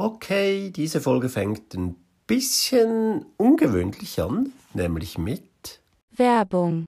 Okay, diese Folge fängt ein bisschen ungewöhnlich an, nämlich mit Werbung.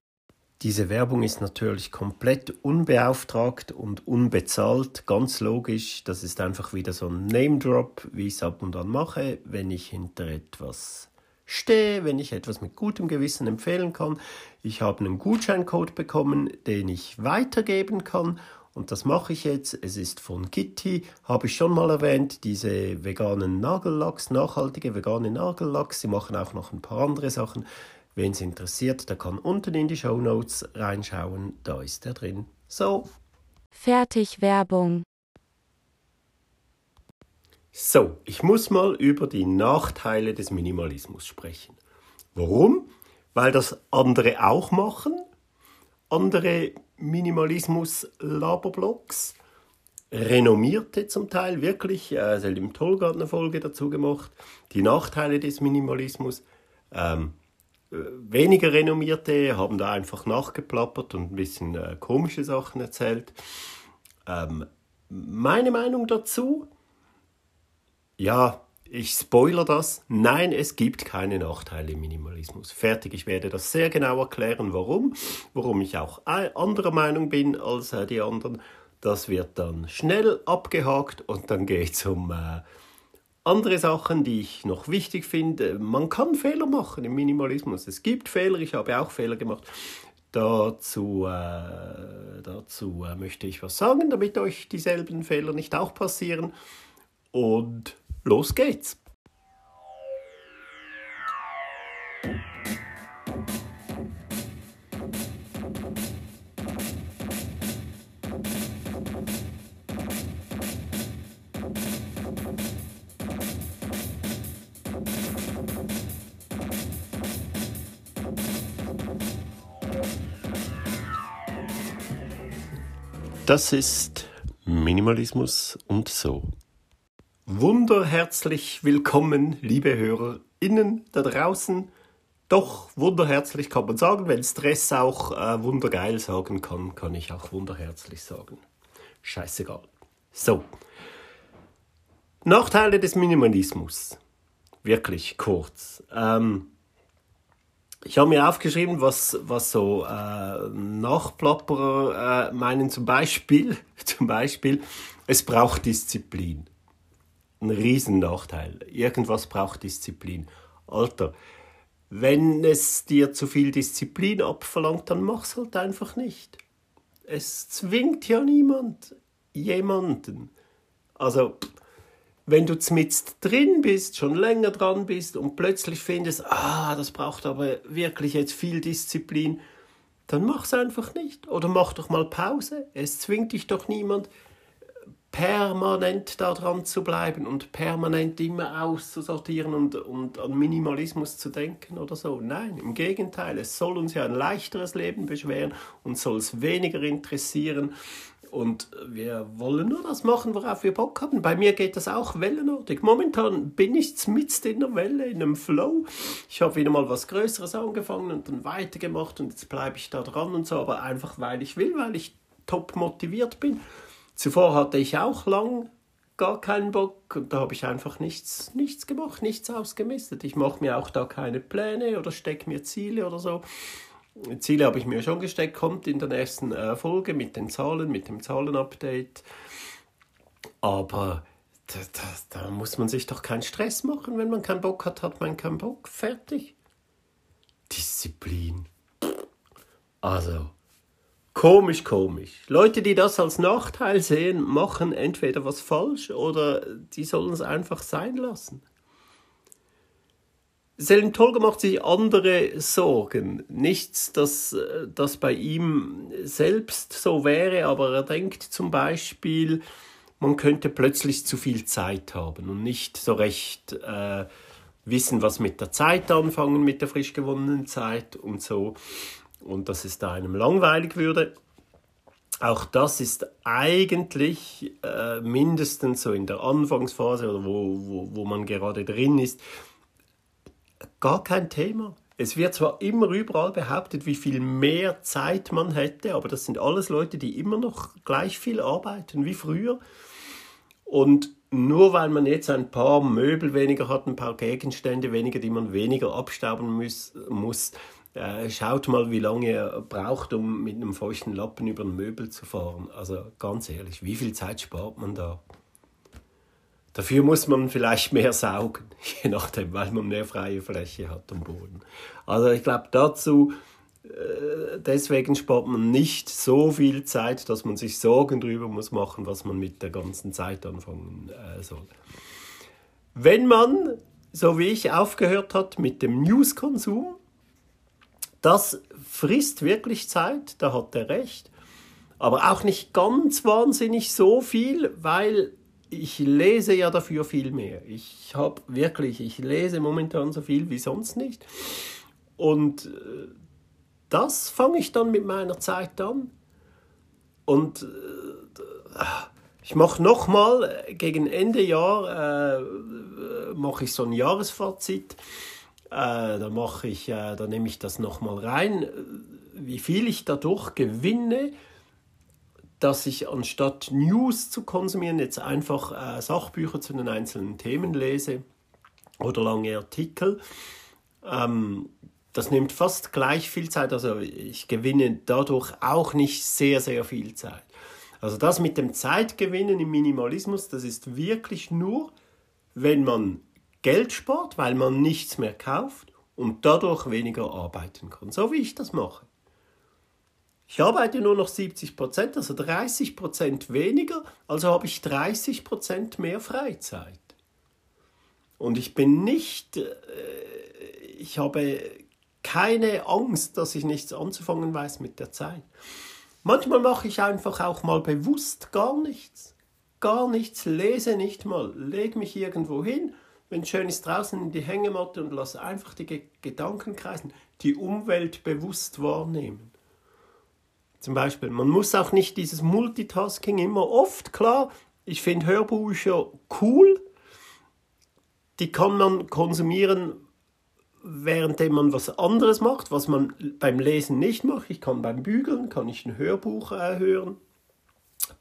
Diese Werbung ist natürlich komplett unbeauftragt und unbezahlt, ganz logisch. Das ist einfach wieder so ein Name-Drop, wie ich es ab und an mache, wenn ich hinter etwas stehe, wenn ich etwas mit gutem Gewissen empfehlen kann. Ich habe einen Gutscheincode bekommen, den ich weitergeben kann und das mache ich jetzt. Es ist von Kitty, habe ich schon mal erwähnt, diese veganen Nagellacks, nachhaltige vegane Nagellacks. Sie machen auch noch ein paar andere Sachen. Wen es interessiert, der kann unten in die Show Notes reinschauen. Da ist er drin. So. Fertig Werbung. So, ich muss mal über die Nachteile des Minimalismus sprechen. Warum? Weil das andere auch machen. Andere Minimalismus-Laberblogs. Renommierte zum Teil, wirklich. Äh, Selim Tolga eine Folge dazu gemacht. Die Nachteile des Minimalismus. Ähm, äh, weniger Renommierte haben da einfach nachgeplappert und ein bisschen äh, komische Sachen erzählt. Ähm, meine Meinung dazu? Ja, ich spoiler das. Nein, es gibt keine Nachteile im Minimalismus. Fertig, ich werde das sehr genau erklären, warum. Warum ich auch anderer Meinung bin als äh, die anderen. Das wird dann schnell abgehakt und dann geht es um äh, andere Sachen, die ich noch wichtig finde. Man kann Fehler machen im Minimalismus. Es gibt Fehler, ich habe auch Fehler gemacht. Dazu, äh, dazu äh, möchte ich was sagen, damit euch dieselben Fehler nicht auch passieren. Und Los geht's! Das ist Minimalismus und so. Wunderherzlich willkommen, liebe HörerInnen da draußen. Doch, wunderherzlich kann man sagen. Wenn Stress auch äh, wundergeil sagen kann, kann ich auch wunderherzlich sagen. Scheißegal. So. Nachteile des Minimalismus. Wirklich kurz. Ähm, ich habe mir aufgeschrieben, was, was so äh, Nachplapperer äh, meinen. Zum Beispiel, zum Beispiel, es braucht Disziplin ein Riesennachteil. Irgendwas braucht Disziplin. Alter, wenn es dir zu viel Disziplin abverlangt, dann mach's halt einfach nicht. Es zwingt ja niemand jemanden. Also, wenn du zmitzt drin bist, schon länger dran bist und plötzlich findest, ah, das braucht aber wirklich jetzt viel Disziplin, dann mach's einfach nicht. Oder mach doch mal Pause. Es zwingt dich doch niemand permanent daran zu bleiben und permanent immer auszusortieren und, und an Minimalismus zu denken oder so. Nein, im Gegenteil, es soll uns ja ein leichteres Leben beschweren und soll es weniger interessieren. Und wir wollen nur das machen, worauf wir Bock haben. Bei mir geht das auch wellenartig. Momentan bin ich mitten in der Welle, in einem Flow. Ich habe wieder mal was Größeres angefangen und dann weitergemacht und jetzt bleibe ich da dran und so, aber einfach weil ich will, weil ich top motiviert bin. Zuvor hatte ich auch lang gar keinen Bock und da habe ich einfach nichts, nichts gemacht, nichts ausgemistet. Ich mache mir auch da keine Pläne oder stecke mir Ziele oder so. Ziele habe ich mir schon gesteckt, kommt in der nächsten äh, Folge mit den Zahlen, mit dem Zahlenupdate. Aber da, da, da muss man sich doch keinen Stress machen. Wenn man keinen Bock hat, hat man keinen Bock. Fertig. Disziplin. Also, Komisch, komisch. Leute, die das als Nachteil sehen, machen entweder was falsch oder die sollen es einfach sein lassen. Selim Tolga macht sich andere Sorgen. Nichts, dass das bei ihm selbst so wäre, aber er denkt zum Beispiel, man könnte plötzlich zu viel Zeit haben und nicht so recht äh, wissen, was mit der Zeit anfangen, mit der frisch gewonnenen Zeit und so und dass es da einem langweilig würde. Auch das ist eigentlich äh, mindestens so in der Anfangsphase oder wo, wo, wo man gerade drin ist, gar kein Thema. Es wird zwar immer überall behauptet, wie viel mehr Zeit man hätte, aber das sind alles Leute, die immer noch gleich viel arbeiten wie früher. Und nur weil man jetzt ein paar Möbel weniger hat, ein paar Gegenstände weniger, die man weniger abstauben muss, muss schaut mal, wie lange er braucht, um mit einem feuchten Lappen über ein Möbel zu fahren. Also ganz ehrlich, wie viel Zeit spart man da? Dafür muss man vielleicht mehr saugen, je nachdem, weil man mehr freie Fläche hat am Boden. Also ich glaube dazu, äh, deswegen spart man nicht so viel Zeit, dass man sich Sorgen darüber muss machen, was man mit der ganzen Zeit anfangen äh, soll. Wenn man, so wie ich, aufgehört hat mit dem Newskonsum, das frisst wirklich Zeit, da hat er recht. Aber auch nicht ganz wahnsinnig so viel, weil ich lese ja dafür viel mehr. Ich habe wirklich, ich lese momentan so viel wie sonst nicht. Und äh, das fange ich dann mit meiner Zeit an. Und äh, ich mache nochmal äh, gegen Ende Jahr äh, mache ich so ein Jahresfazit äh, da mache ich, äh, da nehme ich das nochmal rein, wie viel ich dadurch gewinne, dass ich anstatt News zu konsumieren jetzt einfach äh, Sachbücher zu den einzelnen Themen lese oder lange Artikel. Ähm, das nimmt fast gleich viel Zeit, also ich gewinne dadurch auch nicht sehr, sehr viel Zeit. Also das mit dem Zeitgewinnen im Minimalismus, das ist wirklich nur, wenn man Geld spart, weil man nichts mehr kauft und dadurch weniger arbeiten kann. So wie ich das mache. Ich arbeite nur noch 70 Prozent, also 30 Prozent weniger, also habe ich 30 Prozent mehr Freizeit. Und ich bin nicht, äh, ich habe keine Angst, dass ich nichts anzufangen weiß mit der Zeit. Manchmal mache ich einfach auch mal bewusst gar nichts. Gar nichts, lese nicht mal, lege mich irgendwo hin wenn schön ist, draußen in die Hängematte und lass einfach die Ge Gedanken kreisen, die Umwelt bewusst wahrnehmen. Zum Beispiel, man muss auch nicht dieses Multitasking immer oft, klar, ich finde Hörbücher cool, die kann man konsumieren, währenddem man was anderes macht, was man beim Lesen nicht macht. Ich kann beim Bügeln, kann ich ein Hörbuch äh, hören,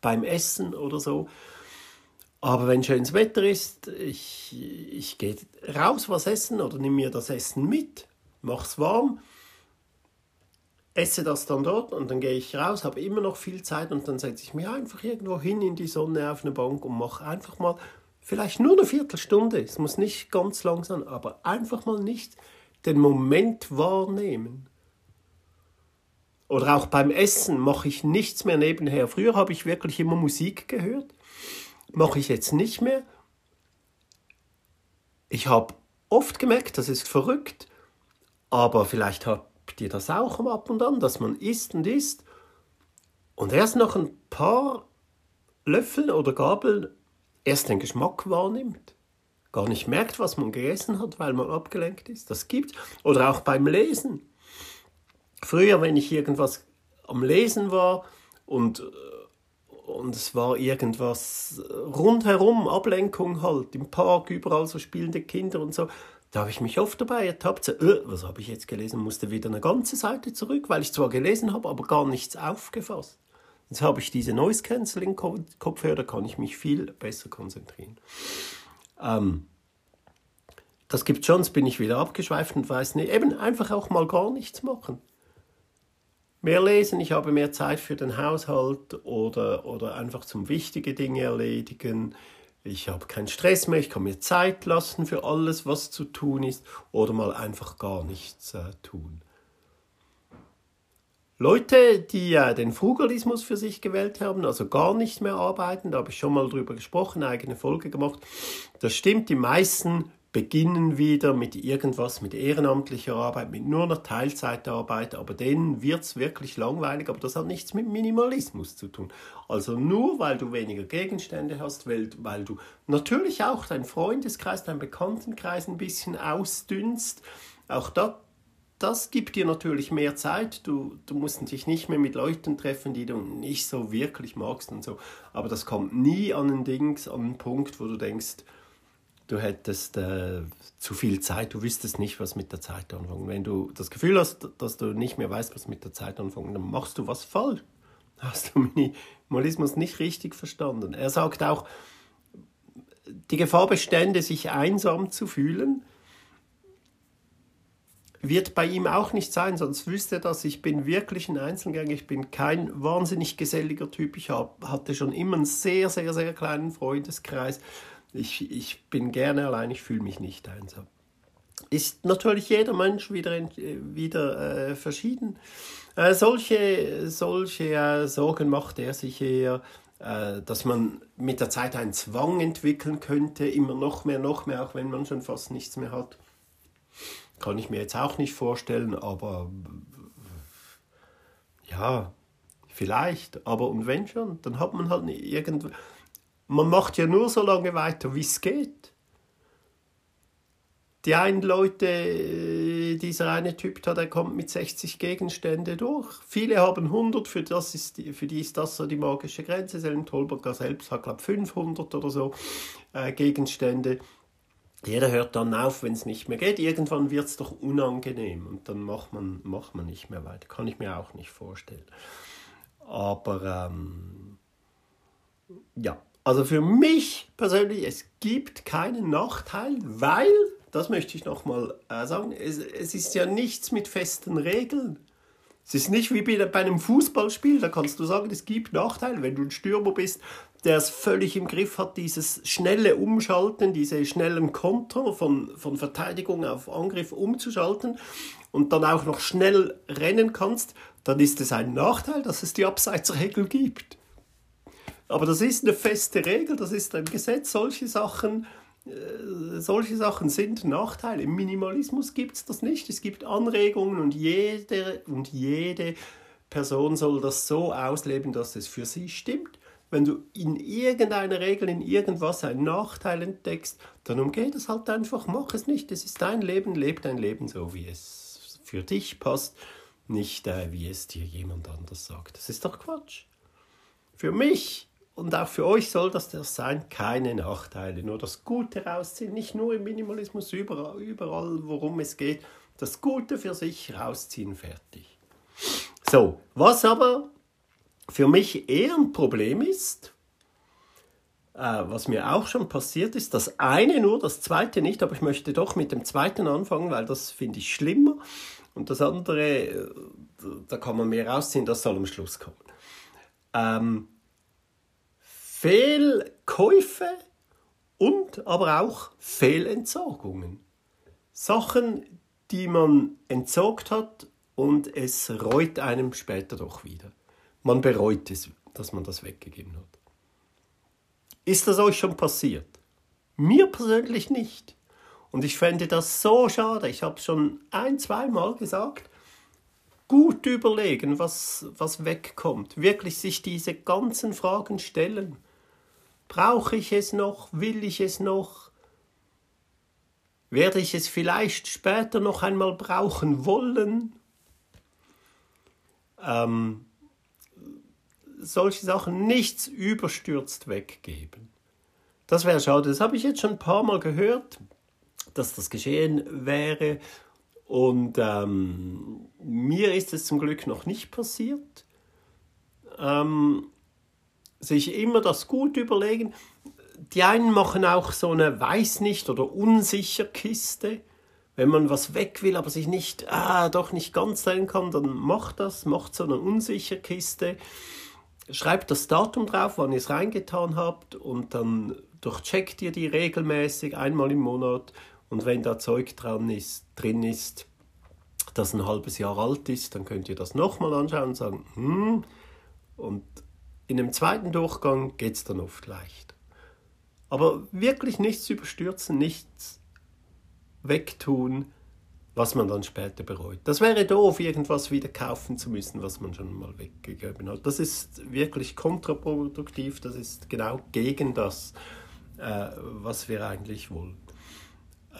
beim Essen oder so. Aber wenn schönes Wetter ist, ich, ich gehe raus was essen oder nehme mir das Essen mit, mache es warm, esse das dann dort und dann gehe ich raus, habe immer noch viel Zeit und dann setze ich mich einfach irgendwo hin in die Sonne auf eine Bank und mache einfach mal vielleicht nur eine Viertelstunde, es muss nicht ganz lang sein, aber einfach mal nicht den Moment wahrnehmen. Oder auch beim Essen mache ich nichts mehr nebenher. Früher habe ich wirklich immer Musik gehört mache ich jetzt nicht mehr. Ich habe oft gemerkt, das ist verrückt, aber vielleicht habt ihr das auch ab und an, dass man isst und isst und erst nach ein paar Löffeln oder Gabeln erst den Geschmack wahrnimmt. Gar nicht merkt, was man gegessen hat, weil man abgelenkt ist. Das gibt Oder auch beim Lesen. Früher, wenn ich irgendwas am Lesen war und und es war irgendwas rundherum, Ablenkung halt, im Park, überall so spielende Kinder und so. Da habe ich mich oft dabei ertappt, so, äh, was habe ich jetzt gelesen, musste wieder eine ganze Seite zurück, weil ich zwar gelesen habe, aber gar nichts aufgefasst. Jetzt habe ich diese Noise Cancelling Kopfhörer, da kann ich mich viel besser konzentrieren. Ähm, das gibt schon, jetzt bin ich wieder abgeschweift und weiß nicht, eben einfach auch mal gar nichts machen mehr lesen, ich habe mehr Zeit für den Haushalt oder, oder einfach zum wichtige Dinge erledigen. Ich habe keinen Stress mehr, ich kann mir Zeit lassen für alles, was zu tun ist oder mal einfach gar nichts äh, tun. Leute, die äh, den Frugalismus für sich gewählt haben, also gar nicht mehr arbeiten, da habe ich schon mal drüber gesprochen, eigene Folge gemacht. Das stimmt, die meisten beginnen wieder mit irgendwas, mit ehrenamtlicher Arbeit, mit nur einer Teilzeitarbeit, aber denen wird es wirklich langweilig, aber das hat nichts mit Minimalismus zu tun. Also nur weil du weniger Gegenstände hast, weil, weil du natürlich auch deinen Freundeskreis, deinen Bekanntenkreis ein bisschen ausdünnst, auch da, das gibt dir natürlich mehr Zeit. Du, du musst dich nicht mehr mit Leuten treffen, die du nicht so wirklich magst und so. Aber das kommt nie an einen Dings, an einen Punkt, wo du denkst, du hättest äh, zu viel Zeit, du wüsstest nicht, was mit der Zeit anfangen. Wenn du das Gefühl hast, dass du nicht mehr weißt, was mit der Zeit anfangen, dann machst du was falsch. Hast du Minimalismus nicht richtig verstanden. Er sagt auch, die Gefahr bestände, sich einsam zu fühlen, wird bei ihm auch nicht sein, sonst wüsste er das. Ich bin wirklich ein Einzelgänger, ich bin kein wahnsinnig geselliger Typ. Ich hab, hatte schon immer einen sehr, sehr, sehr kleinen Freundeskreis. Ich, ich bin gerne allein, ich fühle mich nicht einsam. Ist natürlich jeder Mensch wieder, wieder äh, verschieden. Äh, solche solche äh, Sorgen macht er sich eher, äh, dass man mit der Zeit einen Zwang entwickeln könnte, immer noch mehr, noch mehr, auch wenn man schon fast nichts mehr hat. Kann ich mir jetzt auch nicht vorstellen, aber ja, vielleicht. Aber und wenn schon, dann hat man halt irgend. Man macht ja nur so lange weiter, wie es geht. Die einen Leute, dieser eine Typ da, der kommt mit 60 Gegenstände durch. Viele haben 100, für, das ist, für die ist das so die magische Grenze. Selim Tolberger selbst hat, glaube ich, 500 oder so äh, Gegenstände jeder hört dann auf, wenn es nicht mehr geht. Irgendwann wird es doch unangenehm und dann macht man, macht man nicht mehr weiter. Kann ich mir auch nicht vorstellen. Aber ähm, ja, also für mich persönlich, es gibt keinen Nachteil, weil, das möchte ich nochmal äh, sagen, es, es ist ja nichts mit festen Regeln. Es ist nicht wie bei, einem Fußballspiel, da kannst du sagen, es gibt Nachteile. Wenn du ein Stürmer bist, der es völlig im Griff hat, dieses schnelle Umschalten, diese schnellen Konter von, von Verteidigung auf Angriff umzuschalten und dann auch noch schnell rennen kannst, dann ist es ein Nachteil, dass es die Abseitsregel gibt. Aber das ist eine feste Regel, das ist ein Gesetz. Solche Sachen, äh, solche Sachen sind Nachteile. Im Minimalismus gibt es das nicht. Es gibt Anregungen und jede, und jede Person soll das so ausleben, dass es für sie stimmt. Wenn du in irgendeiner Regel, in irgendwas einen Nachteil entdeckst, dann umgeh das halt einfach, mach es nicht. Es ist dein Leben, lebe dein Leben so, wie es für dich passt, nicht äh, wie es dir jemand anders sagt. Das ist doch Quatsch. Für mich und auch für euch soll das das sein, keine Nachteile, nur das Gute rausziehen, nicht nur im Minimalismus, überall, überall worum es geht, das Gute für sich rausziehen, fertig. So, was aber für mich eher ein Problem ist, äh, was mir auch schon passiert ist, das eine nur, das zweite nicht, aber ich möchte doch mit dem zweiten anfangen, weil das finde ich schlimmer. Und das andere, äh, da kann man mehr rausziehen, das soll am Schluss kommen. Ähm, Fehlkäufe und aber auch Fehlentsorgungen. Sachen, die man entsorgt hat und es reut einem später doch wieder. Man bereut es, dass man das weggegeben hat. Ist das euch schon passiert? Mir persönlich nicht. Und ich fände das so schade. Ich habe es schon ein, zweimal gesagt. Gut überlegen, was, was wegkommt. Wirklich sich diese ganzen Fragen stellen. Brauche ich es noch? Will ich es noch? Werde ich es vielleicht später noch einmal brauchen wollen? Ähm, solche Sachen nichts überstürzt weggeben. Das wäre schade. Das habe ich jetzt schon ein paar Mal gehört, dass das geschehen wäre. Und ähm, mir ist es zum Glück noch nicht passiert. Ähm, sich immer das gut überlegen. Die einen machen auch so eine Weiß nicht oder unsicher Kiste. Wenn man was weg will, aber sich nicht, ah, doch nicht ganz sein kann, dann macht das, macht so eine unsicher Kiste schreibt das Datum drauf, wann ihr es reingetan habt und dann durchcheckt ihr die regelmäßig einmal im Monat und wenn da Zeug dran ist, drin ist, das ein halbes Jahr alt ist, dann könnt ihr das nochmal anschauen und sagen, hm, und in einem zweiten Durchgang geht es dann oft leicht. Aber wirklich nichts überstürzen, nichts wegtun, was man dann später bereut. Das wäre doof, irgendwas wieder kaufen zu müssen, was man schon mal weggegeben hat. Das ist wirklich kontraproduktiv, das ist genau gegen das, äh, was wir eigentlich wollen.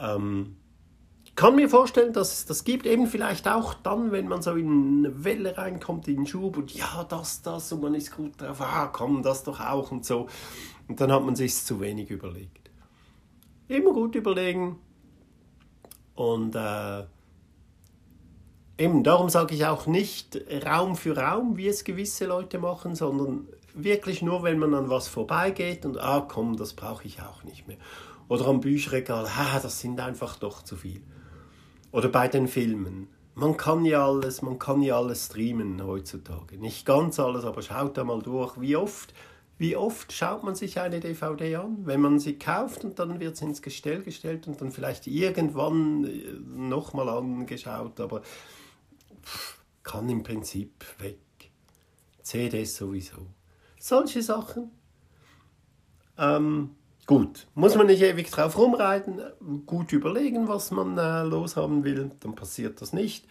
Ähm, kann mir vorstellen, dass es das gibt, eben vielleicht auch dann, wenn man so in eine Welle reinkommt, in den Schub und ja, das, das und man ist gut drauf, ah, komm, das doch auch und so. Und dann hat man sich zu wenig überlegt. Immer gut überlegen, und äh, eben darum sage ich auch nicht Raum für Raum, wie es gewisse Leute machen, sondern wirklich nur, wenn man an was vorbeigeht und, ah komm, das brauche ich auch nicht mehr. Oder am Bücherregal, ah, das sind einfach doch zu viel. Oder bei den Filmen. Man kann ja alles, man kann ja alles streamen heutzutage. Nicht ganz alles, aber schaut da mal durch, wie oft wie oft schaut man sich eine DVD an, wenn man sie kauft und dann wird sie ins Gestell gestellt und dann vielleicht irgendwann äh, nochmal angeschaut, aber kann im Prinzip weg. CDs sowieso. Solche Sachen. Ähm, gut, muss man nicht ewig drauf rumreiten, gut überlegen, was man äh, loshaben will, dann passiert das nicht.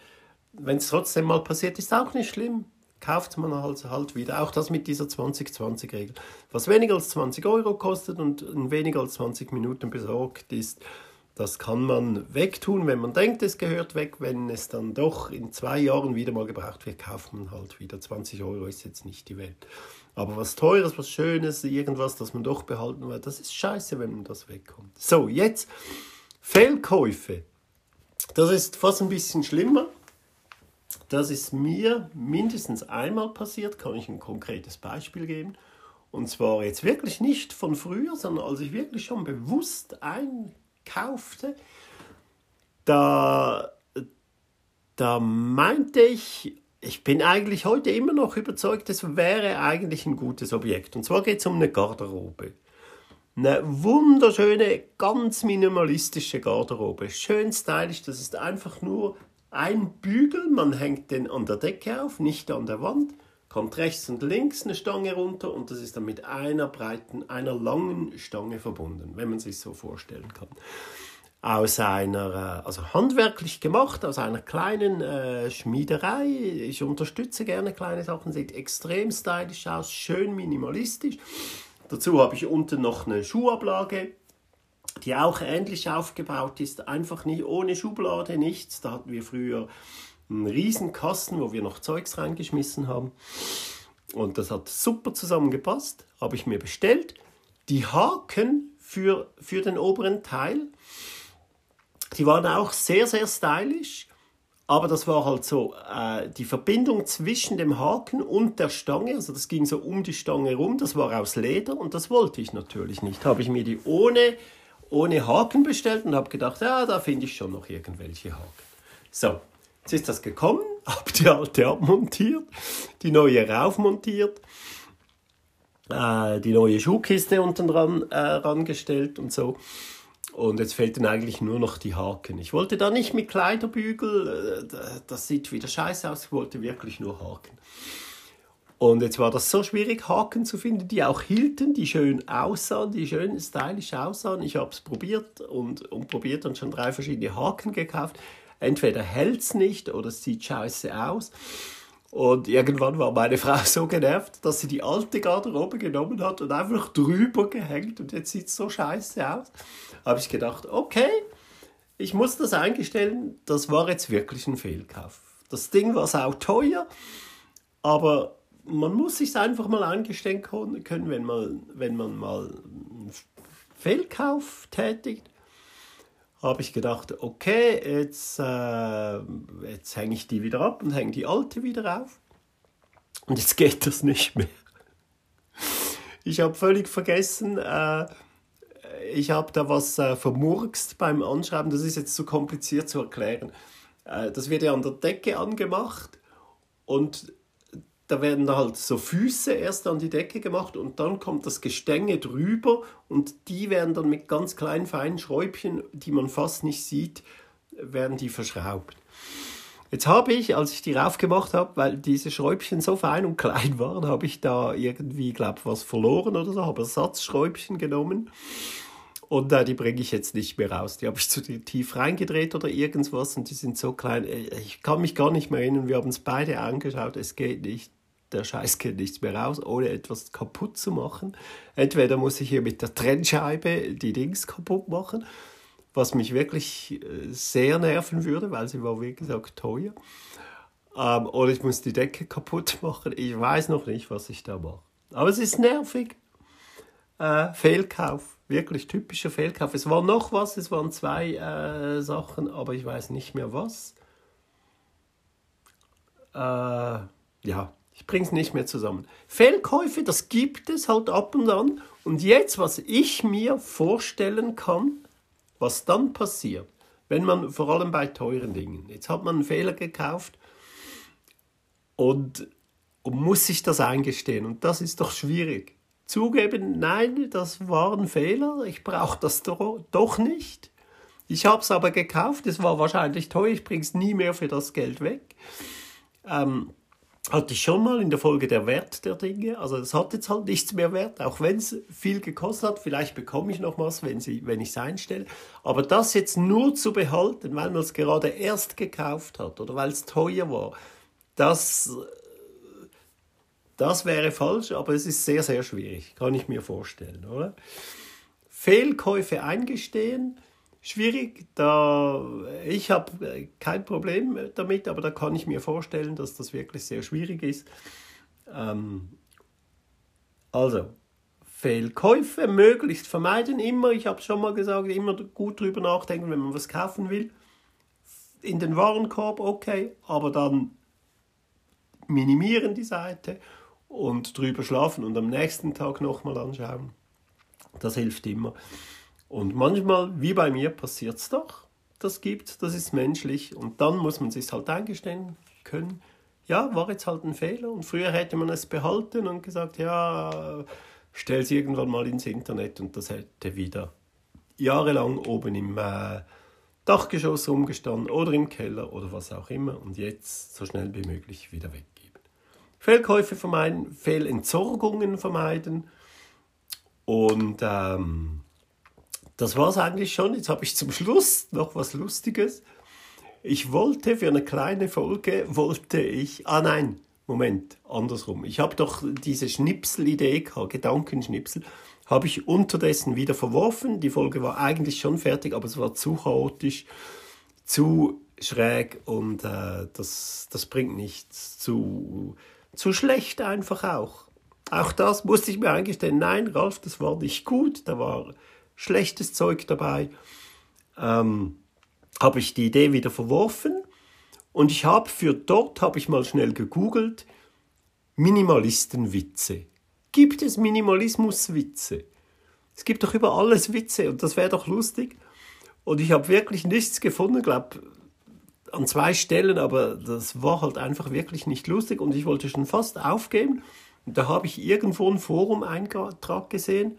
Wenn es trotzdem mal passiert, ist auch nicht schlimm kauft man halt, halt wieder. Auch das mit dieser 20-20-Regel. Was weniger als 20 Euro kostet und in weniger als 20 Minuten besorgt ist, das kann man wegtun, wenn man denkt, es gehört weg. Wenn es dann doch in zwei Jahren wieder mal gebraucht wird, kauft man halt wieder. 20 Euro ist jetzt nicht die Welt. Aber was Teures, was Schönes, irgendwas, das man doch behalten will, das ist scheiße, wenn man das wegkommt. So, jetzt Fehlkäufe. Das ist fast ein bisschen schlimmer. Das ist mir mindestens einmal passiert, kann ich ein konkretes Beispiel geben. Und zwar jetzt wirklich nicht von früher, sondern als ich wirklich schon bewusst einkaufte, da, da meinte ich, ich bin eigentlich heute immer noch überzeugt, es wäre eigentlich ein gutes Objekt. Und zwar geht es um eine Garderobe. Eine wunderschöne, ganz minimalistische Garderobe. Schön stylisch, das ist einfach nur ein Bügel, man hängt den an der Decke auf, nicht an der Wand, kommt rechts und links eine Stange runter und das ist dann mit einer breiten, einer langen Stange verbunden, wenn man sich so vorstellen kann. Aus einer, äh, also handwerklich gemacht, aus einer kleinen äh, Schmiederei. Ich unterstütze gerne kleine Sachen, sieht extrem stylisch aus, schön minimalistisch. Dazu habe ich unten noch eine Schuhablage die auch ähnlich aufgebaut ist, einfach nicht ohne Schublade, nichts. Da hatten wir früher einen riesen Kasten, wo wir noch Zeugs reingeschmissen haben. Und das hat super zusammengepasst, habe ich mir bestellt. Die Haken für, für den oberen Teil, die waren auch sehr, sehr stylisch. Aber das war halt so, äh, die Verbindung zwischen dem Haken und der Stange, also das ging so um die Stange rum, das war aus Leder und das wollte ich natürlich nicht. Habe ich mir die ohne ohne Haken bestellt und habe gedacht, ja, da finde ich schon noch irgendwelche Haken. So, jetzt ist das gekommen, habe die alte abmontiert, die neue raufmontiert, äh, die neue Schuhkiste unten dran äh, rangestellt und so. Und jetzt fehlten eigentlich nur noch die Haken. Ich wollte da nicht mit Kleiderbügel, äh, das sieht wieder scheiße aus, ich wollte wirklich nur Haken. Und jetzt war das so schwierig, Haken zu finden, die auch hielten, die schön aussahen, die schön stylisch aussahen. Ich habe es probiert und, und probiert und schon drei verschiedene Haken gekauft. Entweder hält es nicht oder es sieht scheiße aus. Und irgendwann war meine Frau so genervt, dass sie die alte Garderobe genommen hat und einfach drüber gehängt und jetzt sieht es so scheiße aus. Habe ich gedacht, okay, ich muss das eingestellen, das war jetzt wirklich ein Fehlkauf. Das Ding war sau teuer, aber man muss sich einfach mal eingestehen können, wenn man, wenn man mal einen Fehlkauf tätigt. Habe ich gedacht, okay, jetzt, äh, jetzt hänge ich die wieder ab und hänge die alte wieder auf. Und jetzt geht das nicht mehr. Ich habe völlig vergessen, äh, ich habe da was äh, vermurkst beim Anschreiben. Das ist jetzt zu kompliziert zu erklären. Äh, das wird ja an der Decke angemacht und da werden da halt so Füße erst an die Decke gemacht und dann kommt das Gestänge drüber und die werden dann mit ganz kleinen feinen Schräubchen, die man fast nicht sieht, werden die verschraubt. Jetzt habe ich, als ich die raufgemacht habe, weil diese Schräubchen so fein und klein waren, habe ich da irgendwie, glaube was verloren oder so, habe Ersatzschräubchen genommen und äh, die bringe ich jetzt nicht mehr raus. Die habe ich zu tief reingedreht oder irgendwas und die sind so klein. Äh, ich kann mich gar nicht mehr erinnern. Wir haben es beide angeschaut. Es geht nicht der Scheiß geht nichts mehr raus, ohne etwas kaputt zu machen. Entweder muss ich hier mit der Trennscheibe die Dings kaputt machen, was mich wirklich äh, sehr nerven würde, weil sie war wie gesagt teuer. Ähm, oder ich muss die Decke kaputt machen. Ich weiß noch nicht, was ich da mache. Aber es ist nervig. Äh, Fehlkauf, wirklich typischer Fehlkauf. Es war noch was, es waren zwei äh, Sachen, aber ich weiß nicht mehr was. Äh, ja, Ich bringe es nicht mehr zusammen. Fehlkäufe, das gibt es halt ab und an. Und jetzt, was ich mir vorstellen kann, was dann passiert, wenn man vor allem bei teuren Dingen, jetzt hat man einen Fehler gekauft und, und muss sich das eingestehen. Und das ist doch schwierig. Zugeben, nein, das war ein Fehler, ich brauche das doch, nicht. Ich habe es aber gekauft, es war wahrscheinlich teuer, ich bringe es nie mehr für das Geld weg. Ähm, hatte ich schon mal in der Folge der Wert der Dinge. Also es hat jetzt halt nichts mehr Wert, auch wenn es viel gekostet hat. Vielleicht bekomme ich noch was, wenn, wenn ich es einstelle. Aber das jetzt nur zu behalten, weil man es gerade erst gekauft hat oder weil es teuer war, das, das wäre falsch, aber es ist sehr, sehr schwierig, kann ich mir vorstellen. Oder? Fehlkäufe eingestehen, schwierig. Da, ich habe kein Problem damit, aber da kann ich mir vorstellen, dass das wirklich sehr schwierig ist. Ähm, also, Fehlkäufe möglichst vermeiden, immer, ich habe es schon mal gesagt, immer gut drüber nachdenken, wenn man was kaufen will. In den Warenkorb, okay, aber dann minimieren die Seite und drüber schlafen und am nächsten Tag nochmal anschauen. Das hilft immer. Und manchmal, wie bei mir, passiert es doch. Das gibt, das ist menschlich. Und dann muss man sich halt eingestehen können. Ja, war jetzt halt ein Fehler. Und früher hätte man es behalten und gesagt, ja, stell es irgendwann mal ins Internet und das hätte wieder jahrelang oben im äh, Dachgeschoss rumgestanden oder im Keller oder was auch immer und jetzt so schnell wie möglich wieder weggeben. Fehlkäufe vermeiden, Fehlentsorgungen vermeiden und ähm, das war es eigentlich schon. Jetzt habe ich zum Schluss noch was Lustiges. Ich wollte für eine kleine Folge, wollte ich, ah nein, Moment, andersrum. Ich habe doch diese Schnipselidee Gedankenschnipsel, habe ich unterdessen wieder verworfen. Die Folge war eigentlich schon fertig, aber es war zu chaotisch, zu schräg und äh, das, das bringt nichts. Zu, zu schlecht einfach auch. Auch das musste ich mir eingestehen. Nein, Ralf, das war nicht gut. Da war schlechtes Zeug dabei, ähm, habe ich die Idee wieder verworfen und ich habe für dort, habe ich mal schnell gegoogelt, Minimalistenwitze. Gibt es Minimalismuswitze? Es gibt doch über alles Witze und das wäre doch lustig. Und ich habe wirklich nichts gefunden, glaube an zwei Stellen, aber das war halt einfach wirklich nicht lustig und ich wollte schon fast aufgeben. Und da habe ich irgendwo einen Forum-Eintrag gesehen,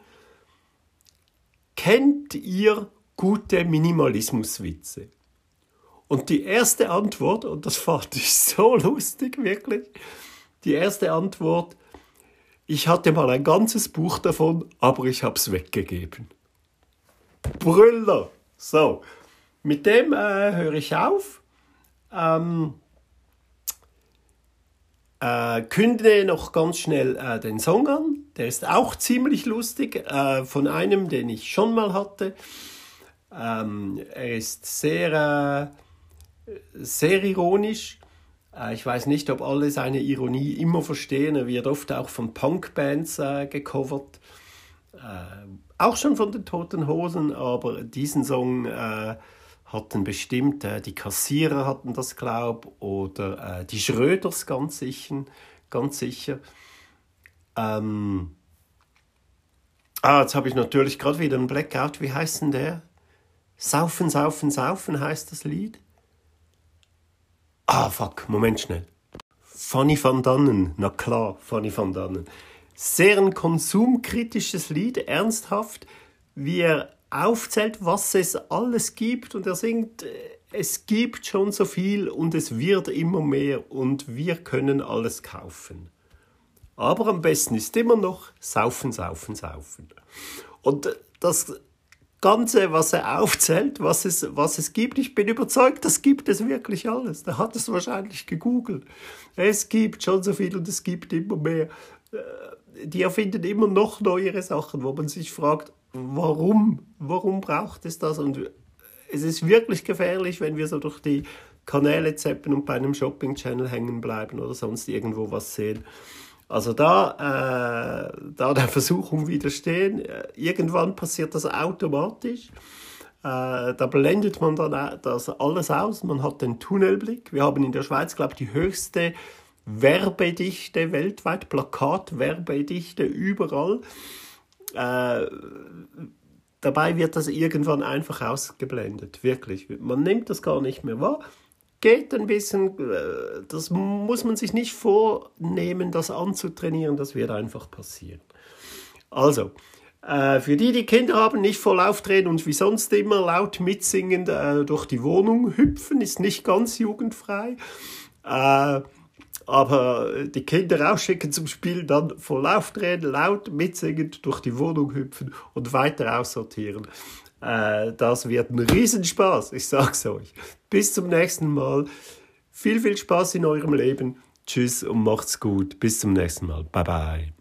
Kennt ihr gute Minimalismuswitze? Und die erste Antwort, und das fand ich so lustig, wirklich, die erste Antwort, ich hatte mal ein ganzes Buch davon, aber ich habe es weggegeben. Brüller! So, mit dem äh, höre ich auf. Ähm, äh, kündige noch ganz schnell äh, den Song an. Der ist auch ziemlich lustig, äh, von einem, den ich schon mal hatte. Ähm, er ist sehr, äh, sehr ironisch. Äh, ich weiß nicht, ob alle seine Ironie immer verstehen. Er wird oft auch von Punkbands äh, gecovert. auch schon von den Toten Hosen, aber diesen Song hatten bestimmt, äh, die Kassierer hatten das, glaub, oder äh, die Schröders ganz sicher. Ganz sicher. Ähm, ah, jetzt habe ich natürlich gerade wieder einen Blackout. Wie heißt denn der? Saufen, saufen, saufen heißt das Lied. Ah, fuck, Moment schnell. Fanny van Dannen, na klar, Fanny van Dannen. Sehr ein konsumkritisches Lied, ernsthaft, wie er aufzählt, was es alles gibt und er singt, äh, es gibt schon so viel und es wird immer mehr und wir können alles kaufen. Aber am besten ist immer noch saufen, saufen, saufen. Und das Ganze, was er aufzählt, was es, was es gibt, ich bin überzeugt, das gibt es wirklich alles. Da hat es wahrscheinlich gegoogelt. Es gibt schon so viel und es gibt immer mehr. Äh, die erfinden immer noch neuere Sachen, wo man sich fragt, warum, warum braucht es das? Und es ist wirklich gefährlich, wenn wir so durch die Kanäle zeppen und bei einem Shopping-Channel hängen bleiben oder sonst irgendwo was sehen. Also da, äh, da der Versuchung widerstehen. Irgendwann passiert das automatisch. Äh, da blendet man dann das alles aus. Man hat den Tunnelblick. Wir haben in der Schweiz, glaube ich, die höchste Werbedichte weltweit, Plakatwerbedichte überall. Äh, dabei wird das irgendwann einfach ausgeblendet, wirklich. Man nimmt das gar nicht mehr wahr. Geht ein bisschen, äh, das muss man sich nicht vornehmen, das anzutrainieren, das wird einfach passieren. Also, äh, für die, die Kinder haben, nicht voll aufdrehen und wie sonst immer laut mitsingend äh, durch die Wohnung hüpfen, ist nicht ganz jugendfrei. Äh, aber die Kinder rausschicken zum Spiel, dann voll aufdrehen, laut mitsingend durch die Wohnung hüpfen und weiter aussortieren. Äh, das wird ein Riesenspaß, ich sag's euch. Bis zum nächsten Mal. Viel, viel Spaß in eurem Leben. Tschüss und macht's gut. Bis zum nächsten Mal. Bye bye.